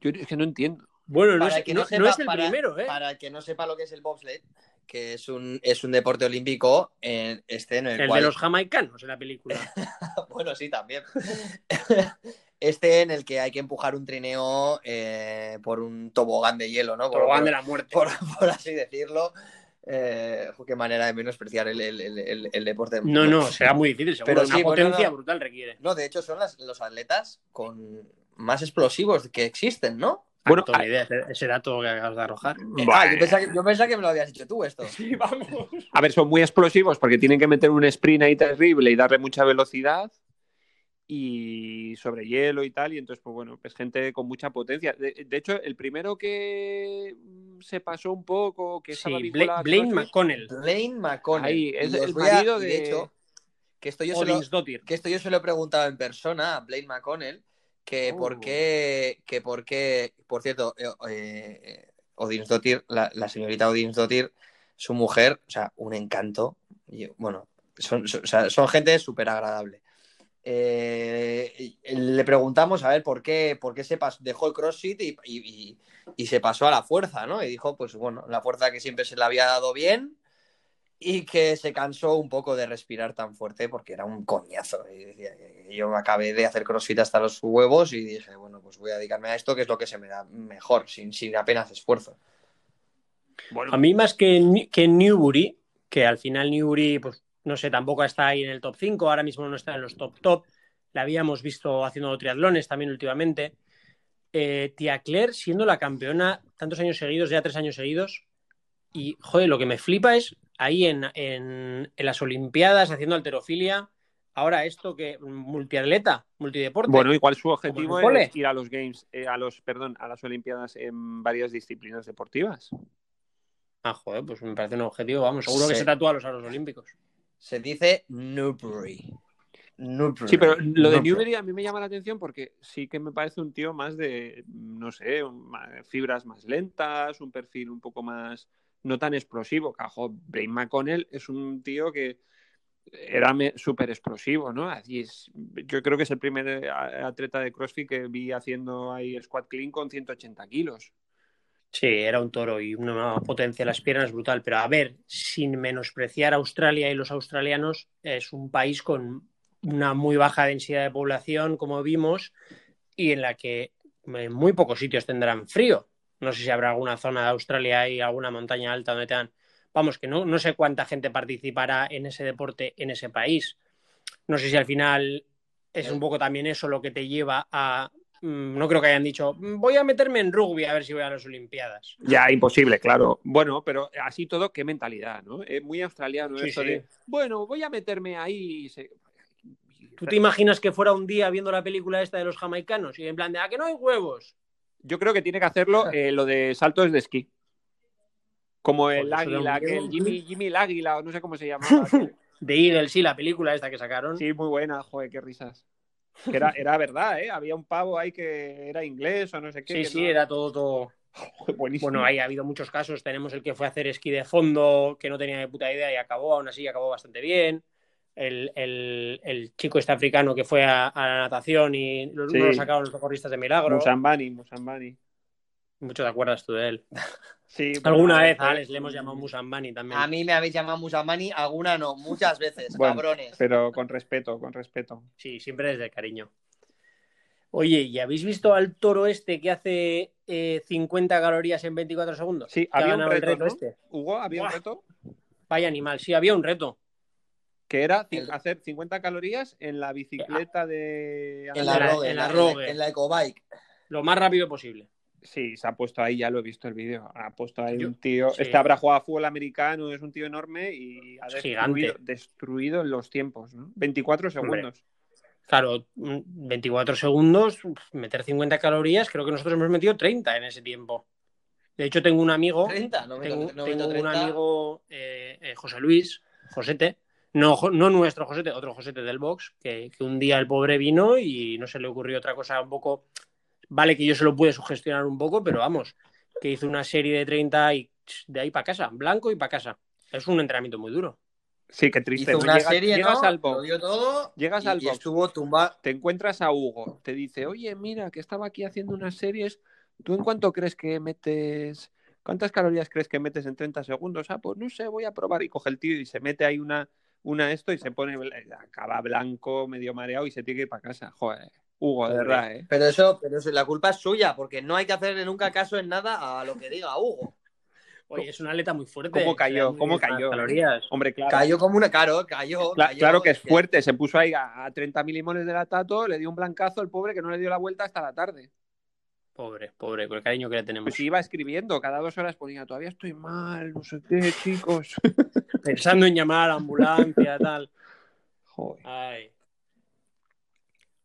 yo es que no entiendo. Bueno, no, Para es, que no- no sepa- no es el para- primero, ¿eh? Para el que no sepa lo que es el bobsled, que es un, es un deporte olímpico en este en el, El cual. de los jamaicanos en la película. *laughs* Bueno, sí, también. *laughs* Este en el que hay que empujar un trineo eh, por un tobogán de hielo, ¿no? Por, Tobogán por- de la muerte. por, *laughs* por así decirlo. Eh, qué manera de menospreciar el, el- el- deporte. No, no, será muy difícil, seguro. Pero Una sí, bueno, potencia no. brutal requiere. No, de hecho, son las- los atletas con más explosivos que existen, ¿no? Bueno, idea, ese, dato que acabas de arrojar. Ah, yo pensaba, que, yo pensaba que me lo habías dicho tú esto. Sí, vamos. A ver, son muy explosivos porque tienen que meter un sprint ahí terrible y darle mucha velocidad y sobre hielo y tal. Y entonces, pues bueno, pues gente con mucha potencia. De, de hecho, el primero que mm, se pasó un poco, que Sí, estaba Bla- Blaine McConnell. Blaine McConnell. Ahí, es el a- marido y de- hecho, que esto yo se lo, que esto yo se lo he preguntado en persona a Blaine McConnell, que Oh. por qué, que por qué, por cierto, eh, eh, Odinsdottir, la, la señorita Odinsdottir, su mujer, o sea, un encanto, y, bueno, son, son, o sea, son gente súper agradable. Eh, le preguntamos a ver por qué, por qué se pas- dejó el CrossFit y- y- y se pasó a la fuerza, ¿no? Y dijo, pues bueno, la fuerza que siempre se le había dado bien y que se cansó un poco de respirar tan fuerte porque era un coñazo. Y yo me acabé de hacer CrossFit hasta los huevos y dije, bueno, pues voy a dedicarme a esto, que es lo que se me da mejor, sin, sin apenas esfuerzo. Bueno, A mí más que, en- que Newbury, que al final Newbury, pues no sé, tampoco está ahí en el top 5, ahora mismo no está en los top top. La habíamos visto haciendo triatlones también últimamente. Eh, Tia Claire siendo la campeona tantos años seguidos, ya tres años seguidos. Y, joder, lo que me flipa es ahí en, en- en las Olimpiadas haciendo alterofilia. Ahora esto que multiatleta, multideporte. Bueno, igual su objetivo es ir a los Games, eh, a los, perdón, a las Olimpiadas en varias disciplinas deportivas. Ah, joder, pues me parece un objetivo, vamos, seguro que se tatúa a los aros olímpicos. Se dice Newbury. Newbury. Sí, pero lo de Newbury. Newbery a mí me llama la atención porque sí que me parece un tío más de, no sé, un- fibras más lentas, un perfil un poco más, no tan explosivo. Cajo, Blaine McConnell es un tío que era súper explosivo, ¿no? Así es, yo creo que es el primer eh, atleta de CrossFit que vi haciendo ahí squat clean con 180 kilos. Sí, era un toro y una potencia en las piernas brutal. Pero a ver, sin menospreciar Australia y los australianos, es un país con una muy baja densidad de población, como vimos, y en la que en muy pocos sitios tendrán frío. No sé si habrá alguna zona de Australia y alguna montaña alta donde tengan. Vamos, que no, no sé cuánta gente participará en ese deporte en ese país. No sé si al final es un poco también eso lo que te lleva a. mm, No creo que hayan dicho, "Mm, voy a meterme en rugby a ver si voy a las Olimpiadas. Ya, imposible, claro. Bueno, pero así todo, qué mentalidad, ¿no? Es muy australiano Sí, esto sí. de, bueno, voy a meterme ahí. ¿Tú te imaginas que fuera un día viendo la película esta de los jamaicanos y en plan de, ¿a que no hay huevos? Yo creo que tiene que hacerlo *laughs* eh, lo de saltos de esquí. Como el águila, que el Jimmy, Jimmy el águila, o no sé cómo se llamaba. *laughs* De Eagle, sí, la película esta que sacaron. sí, muy buena, joder, qué risas. Era, era verdad, ¿eh? Había un pavo ahí que era inglés o no sé qué. sí, sí, no- era todo, todo. Joder, buenísimo. Bueno, ahí ha habido muchos casos. Tenemos el que fue a hacer esquí de fondo, que no tenía ni puta idea y acabó, aún así acabó bastante bien. El, el- el chico este africano que fue a, a la natación y lo, Sí. no lo sacaron los socorristas de milagro. Musambani, Musambani. Mucho te acuerdas tú de él. Sí, *laughs* Alguna bueno, vez a Alex le hemos llamado Musambani también. A mí me habéis llamado Musamani, alguna no, muchas veces, Bueno, cabrones. Pero con respeto, con respeto. Sí, siempre desde cariño. Oye, ¿y habéis visto al toro este que hace eh, 50 calorías en 24 segundos? Sí, había un reto, ¿no? este. Hugo, ¿había un reto? Vaya animal, sí, había un reto. Que era El- hacer 50 calorías en la bicicleta de... En la, En la- Rogue, en la la, Rogue. en la Ecobike. Lo más rápido posible. Sí, se ha puesto ahí, ya lo he visto el vídeo. Ha puesto ahí Yo- un tío. sí. Este habrá jugado a fútbol americano, es un tío enorme y ha Es destruido, gigante. destruido en los tiempos, ¿no? 24 Hombre. segundos. Claro, mm, 24 segundos, uf, meter 50 calorías, creo que nosotros hemos metido 30 en ese tiempo. De hecho, tengo un amigo, 30, no meto- tengo, no tengo meto un 30. amigo, eh, eh, José Luis, Josete, no, no nuestro Josete, otro Josete del box, que, que un día el pobre vino y no se le ocurrió otra cosa un poco. Vale, que yo se lo pude sugestionar un poco, pero vamos, que hizo una serie de 30 y de ahí para casa, blanco y para casa. Es un entrenamiento muy duro. Sí, qué triste. Hizo una Llegas, serie, llegas ¿no? al Lo box, dio todo. Llegas y, al y box. estuvo tumbado. te encuentras a Hugo, te dice, oye, mira, que estaba aquí haciendo unas series, ¿tú en cuánto crees que metes, cuántas calorías crees que metes en 30 segundos? Ah, pues no sé, voy a probar. Y coge el tío y se mete ahí una, una esto y se pone, acaba blanco, medio mareado y se tiene que ir para casa. Joder, Hugo, de verdad, ¿eh? Pero eso, pero eso, la culpa es suya, porque no hay que hacerle nunca caso en nada a lo que diga Hugo. Oye, es una aleta muy fuerte. ¿Cómo cayó? ¿Cómo cayó? Calorías. Hombre, claro. Cayó como una caro, cayó. Cla- cayó, claro que es fuerte, se puso ahí a, a 30 milimones de latato, le dio un blancazo el pobre que no le dio la vuelta hasta la tarde. Pobre, pobre, con el cariño que le tenemos. Pues iba escribiendo, cada dos horas ponía, todavía estoy mal, no sé qué, chicos. *laughs* Pensando en llamar a la ambulancia, tal. Joder. Ay.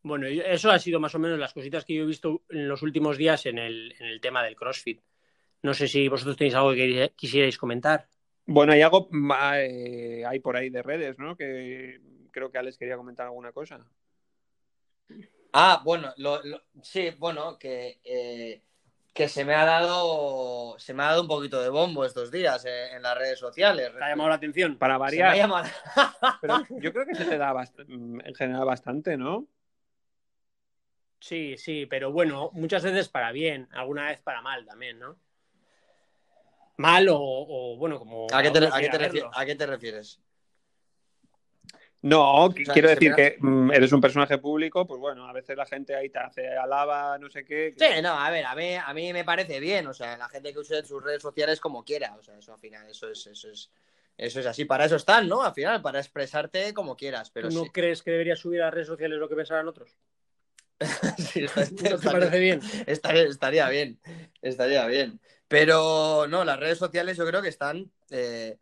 Bueno, eso ha sido más o menos las cositas que yo he visto en los últimos días en el, en el tema del CrossFit. No sé si vosotros tenéis algo que quisierais comentar. Bueno, hay algo eh, hay por ahí de redes, ¿no? Que creo que Alex quería comentar alguna cosa. Ah, bueno, lo- lo- sí, bueno, que, eh, que se me ha dado se me ha dado un poquito de bombo estos días eh, en las redes sociales. ¿Te ha llamado la atención? Para Se me ha variar, llamado- pero *laughs* yo creo que se te da bast- en general bastante, ¿no? Sí, sí, pero bueno, muchas veces para bien, alguna vez para mal también, ¿no? Mal o, o, bueno, como. ¿A qué, te, cada uno a qué te quiera refi- verlo. a qué te refieres? No, sea, quiero decir que mm, eres un personaje público, pues bueno, a veces la gente ahí te hace alaba, no sé qué. Sí, no, a ver, a mí, a mí me parece bien, o sea, la gente que use sus redes sociales como quiera, o sea, eso al final, eso es, eso es, eso es así, para eso están, ¿no? Al final, para expresarte como quieras, pero ¿Tú no sí. crees que deberías subir a las redes sociales lo que pensarán otros? *laughs* Sí, está- *laughs* ¿No te está- parece bien? Estaría, estaría bien, estaría bien. Pero no, las redes sociales yo creo que están. eh,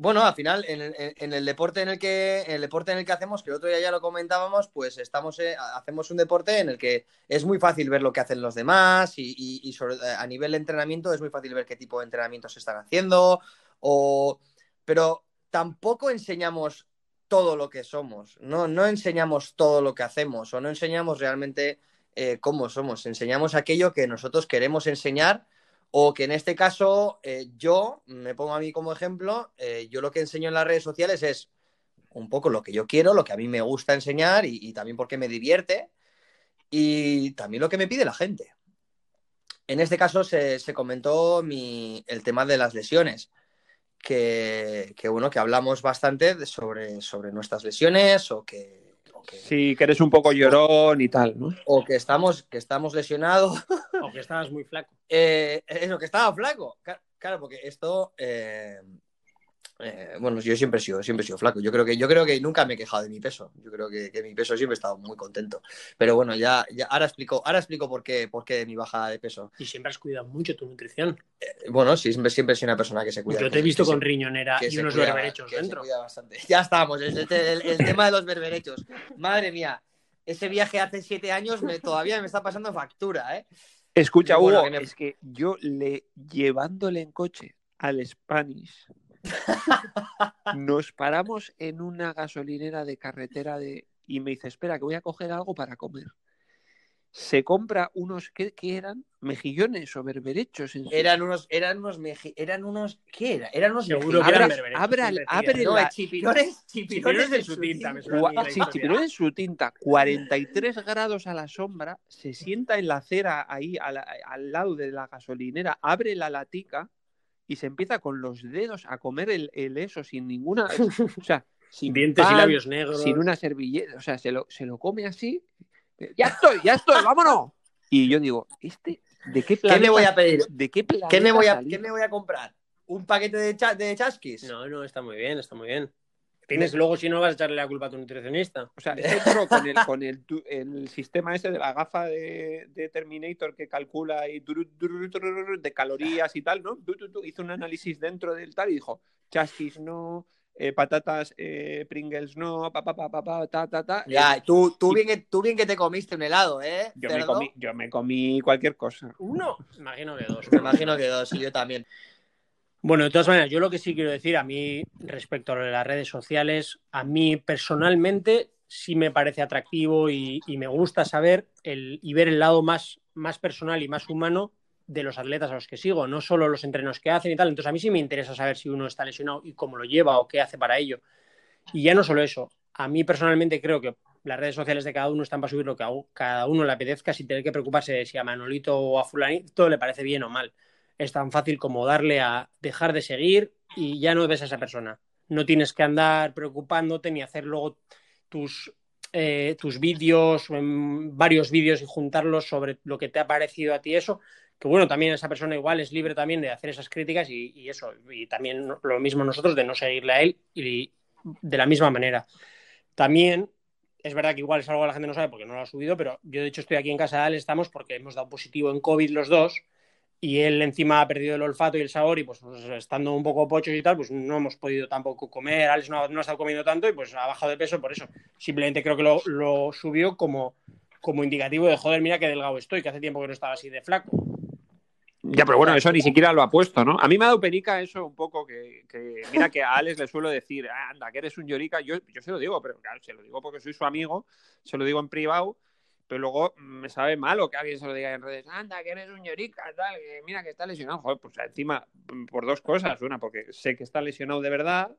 bueno, al final, en, el- en el deporte en el que el deporte en el que hacemos, que el otro día ya lo comentábamos, pues estamos eh, hacemos un deporte en el que es muy fácil ver lo que hacen los demás y, sobre- a nivel de entrenamiento es muy fácil ver qué tipo de entrenamientos están haciendo. O, pero tampoco enseñamos todo lo que somos, no, no enseñamos todo lo que hacemos o no enseñamos realmente eh, cómo somos, enseñamos aquello que nosotros queremos enseñar o que en este caso eh, yo, me pongo a mí como ejemplo, eh, yo lo que enseño en las redes sociales es un poco lo que yo quiero, lo que a mí me gusta enseñar y, también porque me divierte y también lo que me pide la gente. En este caso se, se comentó el tema de las lesiones que, que, bueno, que hablamos bastante sobre, sobre nuestras lesiones o que, que, Sí, que eres un poco llorón y tal, ¿no? o que estamos, que estamos lesionados. O que estabas muy flaco. Eh, eso, que estaba flaco. Claro, porque esto. eh, eh, bueno, yo siempre he sido, siempre he sido flaco. Yo creo que, yo creo que nunca me he quejado de mi peso. Yo creo que, que mi peso siempre he estado muy contento. Pero bueno, ya, ya ahora explico, ahora explico por qué, por qué mi bajada de peso. Y siempre has cuidado mucho tu nutrición. Eh, Bueno, sí, siempre, siempre he sido una persona que se cuida. Yo te he visto con se- riñonera que y se unos cuida- berberechos que se dentro. cuida bastante. *laughs* Ya estamos, el, el- tema de los berberechos. Madre mía, ese viaje hace siete años me, todavía me está pasando factura, ¿eh? Escucha, bueno, Hugo, que me- es que yo le llevándole en coche al Spanish, nos paramos en una gasolinera de carretera de y me dice, espera, que voy a coger algo para comer. Se compra unos, ¿qué, qué eran? Mejillones o berberechos. En su- Eran unos, eran unos, meji- eran unos, ¿qué era? Eran unos Seguro que eran Abra- berberechos, abra- abre. No, la- chipirones, Chipirones de su tinta, sí, chipirones en su tinta, 43 grados a la sombra, se sienta en la acera ahí la- al lado de la gasolinera, abre la latica y se empieza con los dedos a comer el, el eso sin ninguna. O *laughs* sea, sin Dientes y labios negros. sin una servilleta, o sea, se lo, se lo come así. ¡Ya estoy, ya estoy, vámonos! Y yo digo, ¿este de qué ¿Qué planeta? me voy a pedir? ¿De qué planeta ¿Qué me voy a, qué me voy a comprar? ¿Un paquete de, cha- de chasquis? No, no, está muy bien, está muy bien. Tienes luego si no vas a echarle la culpa a tu nutricionista. O sea, dentro con, el, con el, tu- el sistema ese de la gafa de, de Terminator que calcula y de calorías y tal, ¿no? Hizo un análisis dentro del tal y dijo, chasquis no, eh, patatas eh, Pringles no, pa, pa, pa, pa, pa, ta, ta, ta. Ya, tú, tú, y- bien que, tú bien que te comiste un helado, ¿eh? Yo me, comí, yo me comí cualquier cosa. Uno, imagino que dos. Me imagino que dos, y yo también. Bueno, de todas maneras, yo lo que sí quiero decir a mí respecto a las redes sociales, a mí personalmente sí me parece atractivo y, me gusta saber y ver el lado más, personal y más humano de los atletas a los que sigo, no solo los entrenos que hacen y tal. Entonces a mí sí me interesa saber si uno está lesionado y cómo lo lleva o qué hace para ello. Y ya no solo eso, a mí personalmente creo que las redes sociales de cada uno están para subir lo que a cada uno le apetezca sin tener que preocuparse si a Manolito o a Fulanito le parece bien o mal es tan fácil como darle a dejar de seguir y ya no ves a esa persona. No tienes que andar preocupándote ni hacer luego tus, eh, tus vídeos, varios vídeos y juntarlos sobre lo que te ha parecido a ti eso. Que bueno, también esa persona igual es libre también de hacer esas críticas y, y eso. Y también lo mismo nosotros de no seguirle a él y de la misma manera. También es verdad que igual es algo que la gente no sabe porque no lo ha subido, pero yo de hecho estoy aquí en casa de Ale, estamos porque hemos dado positivo en COVID los dos y él encima ha perdido el olfato y el sabor y pues, pues, estando un poco pochos y tal, pues no hemos podido tampoco comer, Alex no, no ha estado comiendo tanto y pues ha bajado de peso por eso. Simplemente creo que lo, lo subió como, como indicativo de, joder, mira qué delgado estoy, que hace tiempo que no estaba así de flaco. Ya, pero bueno, eso ni siquiera lo ha puesto, ¿no? A mí me ha dado penica eso un poco que, que mira que a Alex le suelo decir, "Ah, anda, que eres un llorica. Yo, yo se lo digo, pero claro, se lo digo porque soy su amigo, se lo digo en privado, pero luego me sabe malo que alguien se lo diga en redes, anda, que eres un llorica, tal, que mira que está lesionado. Joder, pues encima, mm, por dos cosas. Una, porque sé que está lesionado de verdad,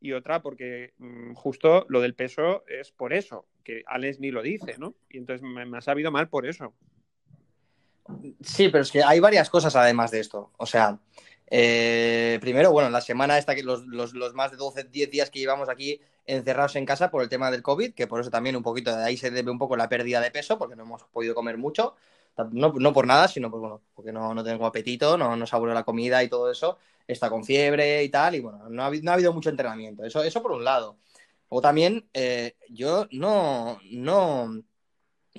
y otra, porque mm, justo lo del peso es por eso, que Alex ni lo dice, ¿no? Y entonces me, me ha sabido mal por eso. Sí, pero es que hay varias cosas además de esto. O sea, eh, primero, bueno, la semana esta, que los, los, los, más de 12, 10 días que llevamos aquí encerrados en casa por el tema del COVID, que por eso también un poquito de ahí se debe un poco la pérdida de peso, porque no hemos podido comer mucho. No, no por nada, sino bueno, porque no, no tengo apetito, no, no saboro la comida y todo eso. Está con fiebre y tal, y bueno, no ha, no ha habido mucho entrenamiento. Eso, eso por un lado. O también, eh, yo no, no,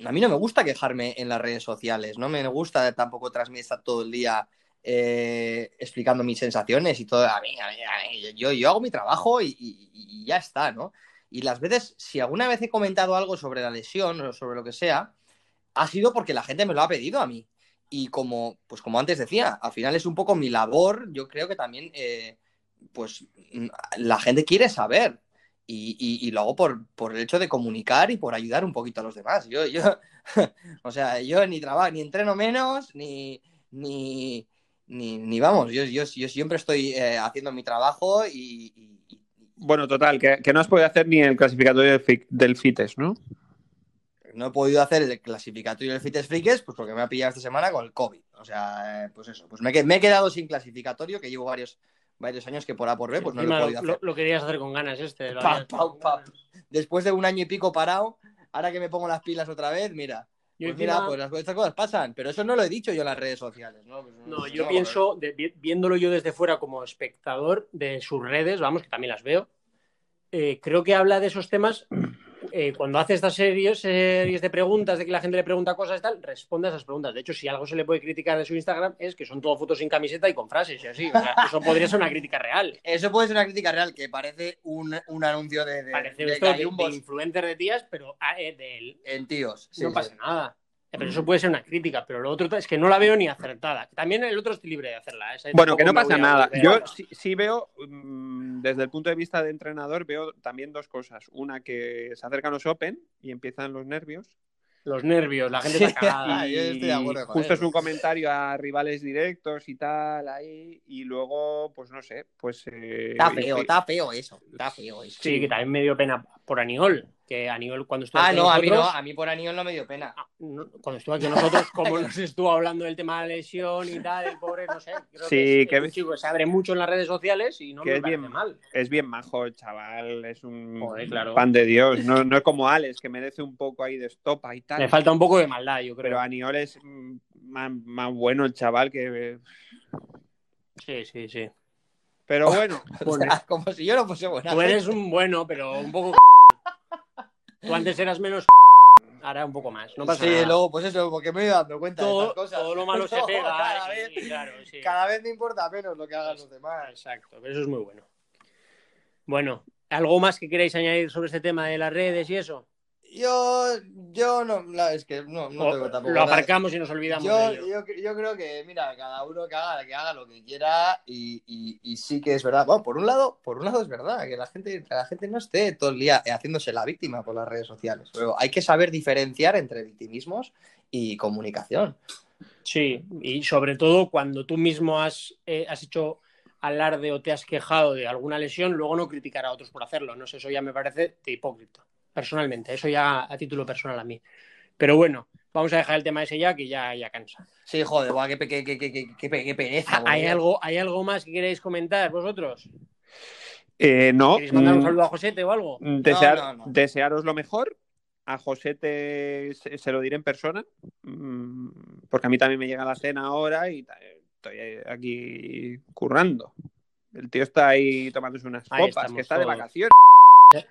a mí no me gusta quejarme en las redes sociales, no me gusta tampoco transmitir todo el día eh, explicando mis sensaciones y todo. A mí, a mí, a mí yo, yo, hago mi trabajo y, y, ya está, ¿no? Y las veces, si alguna vez he comentado algo sobre la lesión o sobre lo que sea, ha sido porque la gente me lo ha pedido a mí. Y como, pues como antes decía, al final es un poco mi labor, yo creo que también, eh, pues la gente quiere saber. Y, lo hago por, por el hecho de comunicar y por ayudar un poquito a los demás. Yo, yo, *laughs* o sea, yo ni trabajo, ni entreno menos, ni, ni, ni, vamos, yo, yo, yo, siempre estoy eh, haciendo mi trabajo y bueno, total, que, que, no has podido hacer ni el clasificatorio del, del FITES, ¿no? No he podido hacer el clasificatorio del FITES Frikes, pues porque me ha pillado esta semana con el COVID. O sea, eh, pues eso, pues me, me he quedado sin clasificatorio, que llevo varios varios años que por A por B, pues no lo he podido hacer. Lo, lo, querías hacer con ganas este. Pa, pa, pa. Después de un año y pico parado, ahora que me pongo las pilas otra vez, mira. Pues encima... mira, pues las, estas cosas pasan, pero eso no lo he dicho yo en las redes sociales, ¿no? Pues no, no, yo no, pienso, de, viéndolo yo desde fuera como espectador de sus redes, vamos, que también las veo, eh, creo que habla de esos temas eh, cuando hace estas series, series de preguntas, de que la gente le pregunta cosas y tal, responde a esas preguntas. De hecho, si algo se le puede criticar de su Instagram es que son todo fotos sin camiseta y con frases y así. O sea, eso podría ser una crítica real. *laughs* Eso puede ser una crítica real, que parece un, un anuncio de, de, parece de, de, de influencer de tías, pero eh, de él. En tíos. Sí, no sí. pasa nada. Pero eso puede ser una crítica, pero lo otro es que no la veo ni acertada. También el otro es libre de hacerla. Esa bueno, que no pasa nada. Yo sí, sí veo, mmm, desde el punto de vista de entrenador, veo también dos cosas. Una, que se acercan los Open y empiezan los nervios. Los nervios, la gente *laughs* está cagada. Y justo es un comentario a rivales directos y tal, ahí. Y luego, pues no sé, pues... Eh, está feo, está feo eso. Está feo eso. Sí, que también me dio pena por Aniol que Aniol cuando estuvo ah, aquí no, nosotros, a mí no, a mí por Aniol no me dio pena. Ah, no, cuando estuvo aquí nosotros, *laughs* como nos estuvo hablando del tema de la lesión y tal, el pobre, no sé, creo sí, que, es, que... un chico que se abre mucho en las redes sociales y no que me es parece bien, mal. Es bien majo el chaval, es un Joder, claro. pan de Dios, no, no, es como Alex, que merece un poco ahí de estopa y tal. Le falta un poco de maldad, yo creo. Pero Aniol es más, más bueno el chaval que... Sí, sí, sí. Pero *laughs* bueno, O sea, como si yo no fuese buena. Tú eres un bueno, pero un poco. *laughs* Tú antes eras menos. *laughs* Ahora un poco más. No pasa sí, nada. luego, pues eso, porque me he ido dando cuenta de todo, estas cosas. todo lo malo *laughs* se pega. Cada, vez, claro, sí. cada vez me importa menos lo que hagan los demás. Exacto, pero eso es muy bueno. Bueno, ¿algo más que queráis añadir sobre este tema de las redes y eso? Yo, yo no, es que no, tengo tampoco. lo aparcamos y nos olvidamos Yo, de ello. yo, yo creo que, mira, cada uno que haga, que haga lo que quiera y, y- y sí que es verdad. Bueno, por un lado, por un lado es verdad que la gente, que la gente no esté todo el día haciéndose la víctima por las redes sociales. Pero hay que saber diferenciar entre victimismos y comunicación. Sí, y sobre todo cuando tú mismo has, eh, has hecho alarde o te has quejado de alguna lesión, luego no criticar a otros por hacerlo. No sé, eso ya me parece de hipócrita, personalmente. Eso ya a título personal a mí. Pero bueno, vamos a dejar el tema ese ya, que ya, ya cansa. Sí, joder, guau, qué, qué- qué- qué- qué- qué pe- qué pereza. ¿Hay algo, ¿Hay algo más que queréis comentar vosotros? eh, no. ¿Queréis mandar un mm, saludo a Josete o algo? Desear- No, no, no. Desearos lo mejor. A Josete se, se lo diré en persona, mm, porque a mí también me llega la cena ahora y ta- estoy aquí currando. El tío está ahí tomándose unas Ahí copas, que está de vacaciones.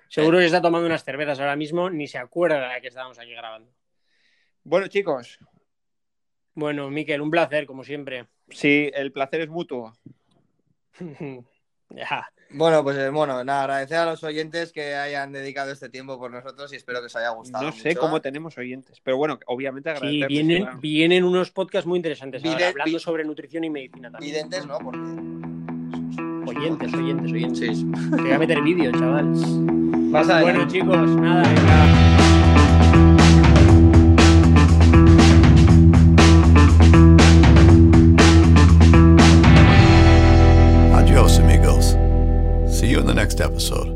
Seguro que está tomando unas cervezas ahora mismo, ni se acuerda de que estábamos aquí grabando. Bueno, chicos, Bueno, Miquel, un placer, como siempre. sí, el placer es mutuo. *laughs* ya. Bueno, pues eh, bueno, nada, agradecer a los oyentes que hayan dedicado este tiempo por nosotros y espero que os haya gustado. No sé mucho. cómo tenemos oyentes, pero bueno, obviamente Sí, agradecerles, vienen, claro. vienen unos podcasts muy interesantes ahora, hablando sobre nutrición y medicina también. Videntes, ¿no? Porque oyentes, oyentes, oyentes. Te voy a meter vídeo, chaval. Pasa bueno, chicos, nada, venga. next episode.